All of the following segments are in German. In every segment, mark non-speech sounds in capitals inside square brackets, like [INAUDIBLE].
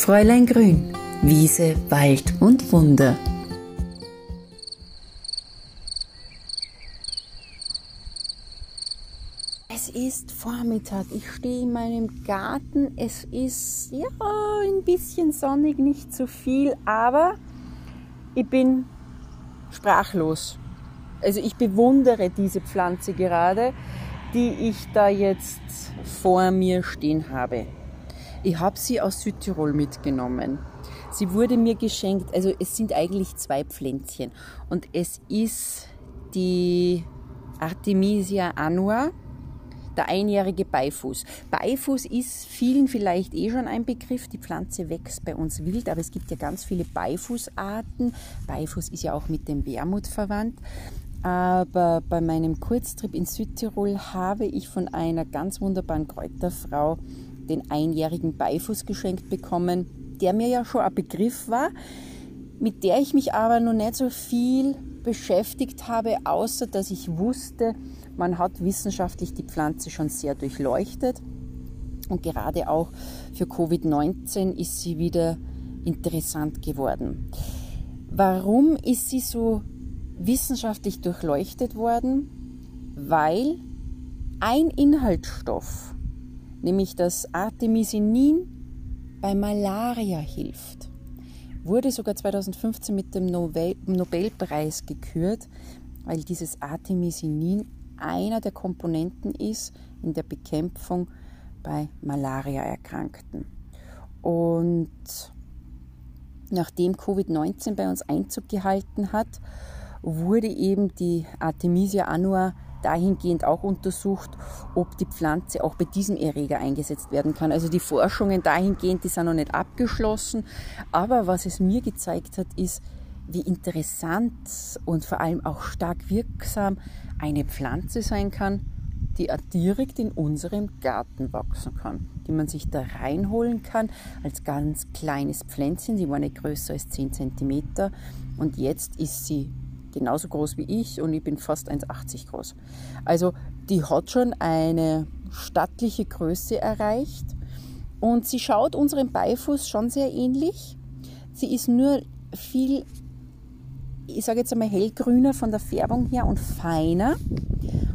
Fräulein Grün, Wiese, Wald und Wunder. Es ist Vormittag. Ich stehe in meinem Garten. Es ist ja ein bisschen sonnig, nicht zu viel, aber ich bin sprachlos. Also ich bewundere diese Pflanze gerade, die ich da jetzt vor mir stehen habe. Ich habe sie aus Südtirol mitgenommen. Sie wurde mir geschenkt, also es sind eigentlich zwei Pflänzchen und es ist die Artemisia annua, der einjährige Beifuß. Beifuß ist vielen vielleicht eh schon ein Begriff. Die Pflanze wächst bei uns wild, aber es gibt ja ganz viele Beifußarten. Beifuß ist ja auch mit dem Wermut verwandt. Aber bei meinem Kurztrip in Südtirol habe ich von einer ganz wunderbaren Kräuterfrau den einjährigen Beifuß geschenkt bekommen, der mir ja schon ein Begriff war, mit der ich mich aber noch nicht so viel beschäftigt habe, außer dass ich wusste, man hat wissenschaftlich die Pflanze schon sehr durchleuchtet. Und gerade auch für Covid-19 ist sie wieder interessant geworden. Warum ist sie so wissenschaftlich durchleuchtet worden? Weil ein Inhaltsstoff nämlich das Artemisinin bei Malaria hilft. Wurde sogar 2015 mit dem Nobelpreis gekürt, weil dieses Artemisinin einer der Komponenten ist in der Bekämpfung bei Malaria-Erkrankten. Und nachdem Covid-19 bei uns Einzug gehalten hat, wurde eben die Artemisia annua dahingehend auch untersucht, ob die Pflanze auch bei diesem Erreger eingesetzt werden kann. Also die Forschungen dahingehend, die sind noch nicht abgeschlossen. Aber was es mir gezeigt hat, ist, wie interessant und vor allem auch stark wirksam eine Pflanze sein kann, die direkt in unserem Garten wachsen kann, die man sich da reinholen kann als ganz kleines Pflänzchen. Sie war nicht größer als 10 cm und jetzt ist sie genauso groß wie ich und ich bin fast 1,80 groß. Also die hat schon eine stattliche Größe erreicht und sie schaut unserem Beifuß schon sehr ähnlich. Sie ist nur viel, ich sage jetzt einmal hellgrüner von der Färbung her und feiner,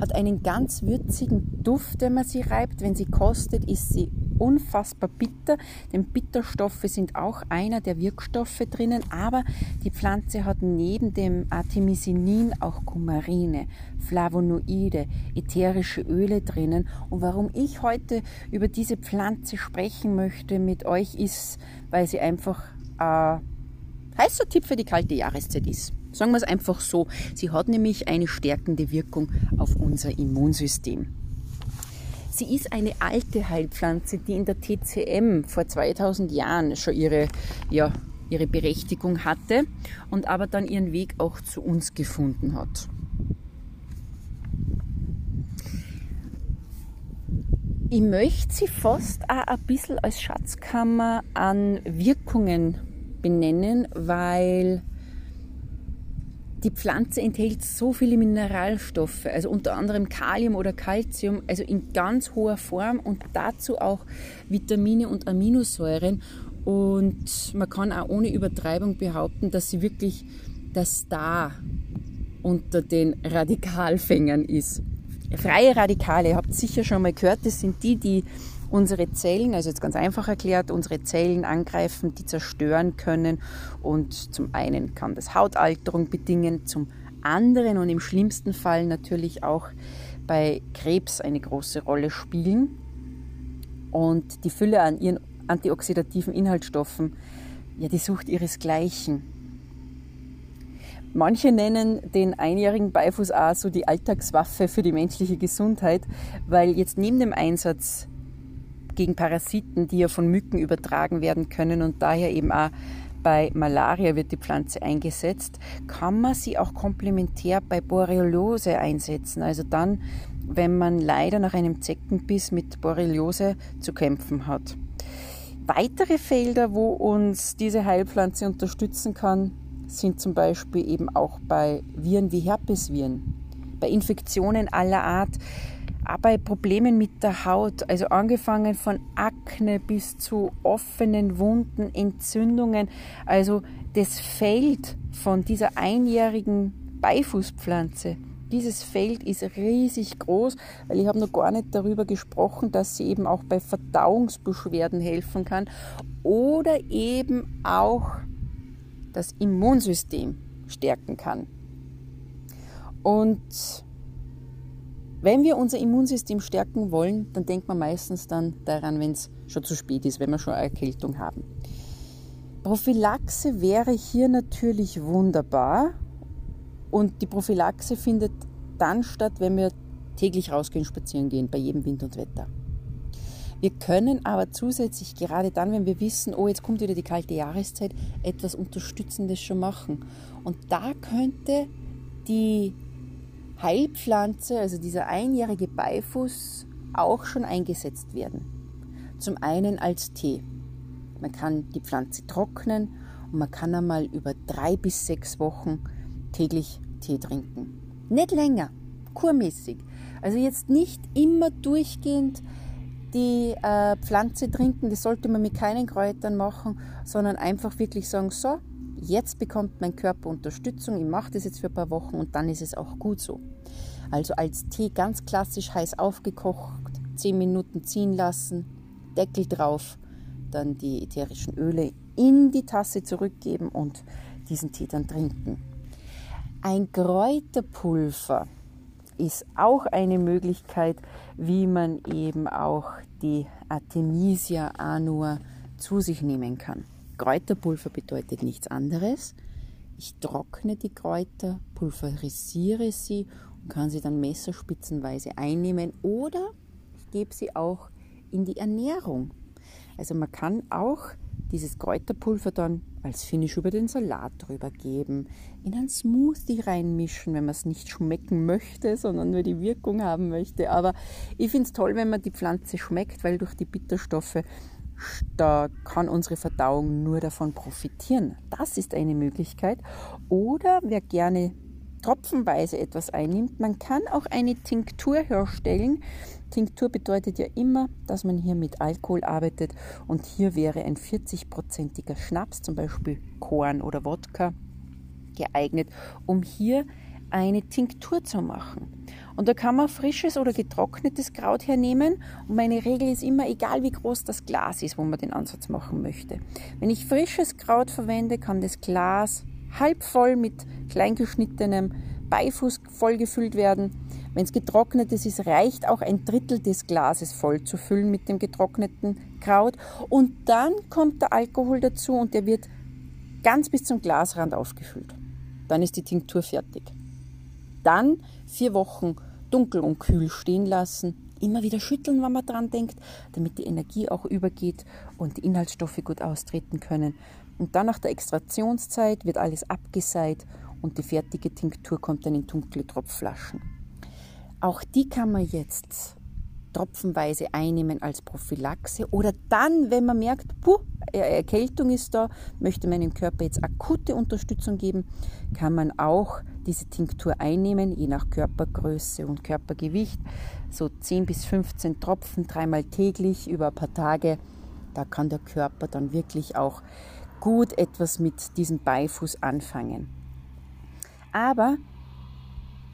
hat einen ganz würzigen Duft, wenn man sie reibt. Wenn sie kostet, ist sie unfassbar bitter, denn Bitterstoffe sind auch einer der Wirkstoffe drinnen, aber die Pflanze hat neben dem Artemisinin auch Kumarine, Flavonoide, ätherische Öle drinnen. Und warum ich heute über diese Pflanze sprechen möchte mit euch ist, weil sie einfach äh, heißer Tipp für die kalte Jahreszeit ist. Sagen wir es einfach so. Sie hat nämlich eine stärkende Wirkung auf unser Immunsystem. Sie ist eine alte Heilpflanze, die in der TCM vor 2000 Jahren schon ihre, ja, ihre Berechtigung hatte und aber dann ihren Weg auch zu uns gefunden hat. Ich möchte sie fast auch ein bisschen als Schatzkammer an Wirkungen benennen, weil die Pflanze enthält so viele Mineralstoffe, also unter anderem Kalium oder Calcium, also in ganz hoher Form und dazu auch Vitamine und Aminosäuren. Und man kann auch ohne Übertreibung behaupten, dass sie wirklich der Star unter den Radikalfängern ist. Freie Radikale, ihr habt sicher schon mal gehört, das sind die, die unsere Zellen, also jetzt ganz einfach erklärt, unsere Zellen angreifen, die zerstören können. Und zum einen kann das Hautalterung bedingen, zum anderen und im schlimmsten Fall natürlich auch bei Krebs eine große Rolle spielen. Und die Fülle an ihren antioxidativen Inhaltsstoffen, ja, die sucht ihresgleichen. Manche nennen den einjährigen Beifuß auch so die Alltagswaffe für die menschliche Gesundheit, weil jetzt neben dem Einsatz gegen Parasiten, die ja von Mücken übertragen werden können und daher eben auch bei Malaria wird die Pflanze eingesetzt, kann man sie auch komplementär bei Borreliose einsetzen. Also dann, wenn man leider nach einem Zeckenbiss mit Borreliose zu kämpfen hat. Weitere Felder, wo uns diese Heilpflanze unterstützen kann, sind zum Beispiel eben auch bei Viren wie Herpesviren, bei Infektionen aller Art, bei Problemen mit der Haut, also angefangen von Akne bis zu offenen Wunden, Entzündungen. Also das Feld von dieser einjährigen Beifußpflanze, dieses Feld ist riesig groß, weil ich habe noch gar nicht darüber gesprochen, dass sie eben auch bei Verdauungsbeschwerden helfen kann oder eben auch das Immunsystem stärken kann. Und wenn wir unser Immunsystem stärken wollen, dann denkt man meistens dann daran, wenn es schon zu spät ist, wenn wir schon eine Erkältung haben. Prophylaxe wäre hier natürlich wunderbar und die Prophylaxe findet dann statt, wenn wir täglich rausgehen, spazieren gehen, bei jedem Wind und Wetter. Wir können aber zusätzlich, gerade dann, wenn wir wissen, oh, jetzt kommt wieder die kalte Jahreszeit, etwas Unterstützendes schon machen. Und da könnte die Heilpflanze, also dieser einjährige Beifuß, auch schon eingesetzt werden. Zum einen als Tee. Man kann die Pflanze trocknen und man kann einmal über drei bis sechs Wochen täglich Tee trinken. Nicht länger, kurmäßig. Also jetzt nicht immer durchgehend die äh, Pflanze trinken, das sollte man mit keinen Kräutern machen, sondern einfach wirklich sagen, so, jetzt bekommt mein Körper Unterstützung, ich mache das jetzt für ein paar Wochen und dann ist es auch gut so. Also als Tee ganz klassisch heiß aufgekocht, 10 Minuten ziehen lassen, Deckel drauf, dann die ätherischen Öle in die Tasse zurückgeben und diesen Tee dann trinken. Ein Kräuterpulver ist auch eine Möglichkeit, wie man eben auch die Artemisia annua zu sich nehmen kann. Kräuterpulver bedeutet nichts anderes. Ich trockne die Kräuter, pulverisiere sie und kann sie dann messerspitzenweise einnehmen oder ich gebe sie auch in die Ernährung. Also man kann auch dieses Kräuterpulver dann als Finish über den Salat drüber geben, in ein Smoothie reinmischen, wenn man es nicht schmecken möchte, sondern nur die Wirkung haben möchte. Aber ich finde es toll, wenn man die Pflanze schmeckt, weil durch die Bitterstoffe da kann unsere Verdauung nur davon profitieren. Das ist eine Möglichkeit. Oder wer gerne tropfenweise etwas einnimmt, man kann auch eine Tinktur herstellen, Tinktur bedeutet ja immer, dass man hier mit Alkohol arbeitet und hier wäre ein 40-prozentiger Schnaps, zum Beispiel Korn oder Wodka, geeignet, um hier eine Tinktur zu machen. Und da kann man frisches oder getrocknetes Kraut hernehmen. Und meine Regel ist immer, egal wie groß das Glas ist, wo man den Ansatz machen möchte. Wenn ich frisches Kraut verwende, kann das Glas halb voll mit kleingeschnittenem Beifuß vollgefüllt werden. Wenn es getrocknet ist, reicht auch ein Drittel des Glases voll zu füllen mit dem getrockneten Kraut. Und dann kommt der Alkohol dazu und der wird ganz bis zum Glasrand aufgefüllt. Dann ist die Tinktur fertig. Dann vier Wochen dunkel und kühl stehen lassen. Immer wieder schütteln, wenn man dran denkt, damit die Energie auch übergeht und die Inhaltsstoffe gut austreten können. Und dann nach der Extraktionszeit wird alles abgeseit und die fertige Tinktur kommt dann in dunkle Tropfflaschen. Auch die kann man jetzt tropfenweise einnehmen als Prophylaxe oder dann, wenn man merkt, puh, Erkältung ist da, möchte meinem Körper jetzt akute Unterstützung geben, kann man auch diese Tinktur einnehmen, je nach Körpergröße und Körpergewicht, so 10 bis 15 Tropfen dreimal täglich über ein paar Tage. Da kann der Körper dann wirklich auch gut etwas mit diesem Beifuß anfangen. Aber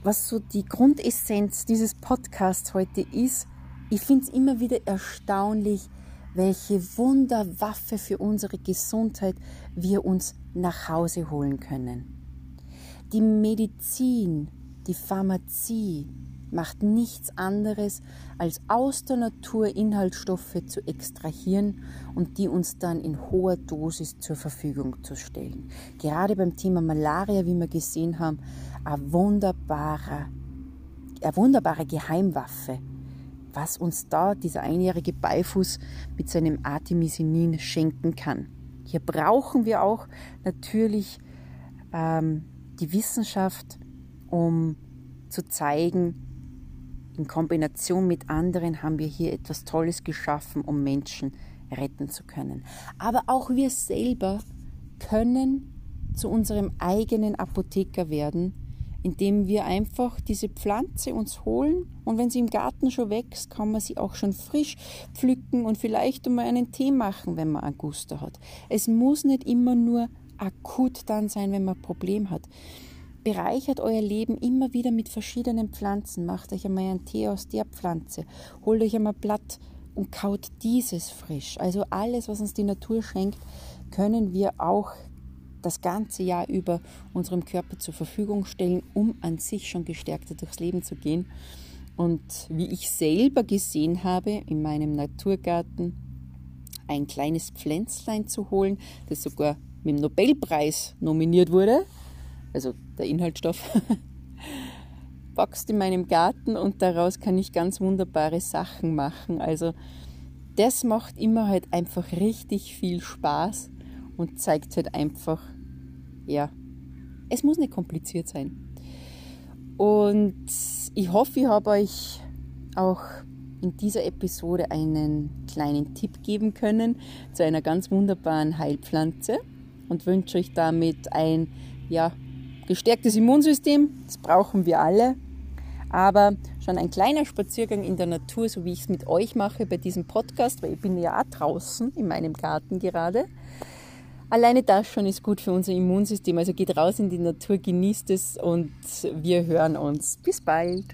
was so die Grundessenz dieses Podcasts heute ist, ich finde es immer wieder erstaunlich, welche Wunderwaffe für unsere Gesundheit wir uns nach Hause holen können. Die Medizin, die Pharmazie, macht nichts anderes, als aus der Natur Inhaltsstoffe zu extrahieren und die uns dann in hoher Dosis zur Verfügung zu stellen. Gerade beim Thema Malaria, wie wir gesehen haben, eine wunderbare, eine wunderbare Geheimwaffe, was uns da dieser einjährige Beifuß mit seinem Artemisinin schenken kann. Hier brauchen wir auch natürlich ähm, die Wissenschaft, um zu zeigen, in Kombination mit anderen haben wir hier etwas Tolles geschaffen, um Menschen retten zu können. Aber auch wir selber können zu unserem eigenen Apotheker werden, indem wir einfach diese Pflanze uns holen und wenn sie im Garten schon wächst, kann man sie auch schon frisch pflücken und vielleicht mal einen Tee machen, wenn man Angusta hat. Es muss nicht immer nur akut dann sein, wenn man ein Problem hat. Bereichert euer Leben immer wieder mit verschiedenen Pflanzen. Macht euch einmal einen Tee aus der Pflanze. Holt euch einmal Blatt und kaut dieses frisch. Also alles, was uns die Natur schenkt, können wir auch das ganze Jahr über unserem Körper zur Verfügung stellen, um an sich schon gestärkter durchs Leben zu gehen. Und wie ich selber gesehen habe in meinem Naturgarten, ein kleines Pflänzlein zu holen, das sogar mit dem Nobelpreis nominiert wurde, also der Inhaltsstoff, [LAUGHS] wächst in meinem Garten und daraus kann ich ganz wunderbare Sachen machen. Also das macht immer halt einfach richtig viel Spaß und zeigt halt einfach, ja, es muss nicht kompliziert sein. Und ich hoffe, ich habe euch auch in dieser Episode einen kleinen Tipp geben können zu einer ganz wunderbaren Heilpflanze und wünsche euch damit ein ja, gestärktes Immunsystem. Das brauchen wir alle. Aber schon ein kleiner Spaziergang in der Natur, so wie ich es mit euch mache bei diesem Podcast, weil ich bin ja auch draußen in meinem Garten gerade, Alleine das schon ist gut für unser Immunsystem. Also geht raus in die Natur, genießt es und wir hören uns. Bis bald.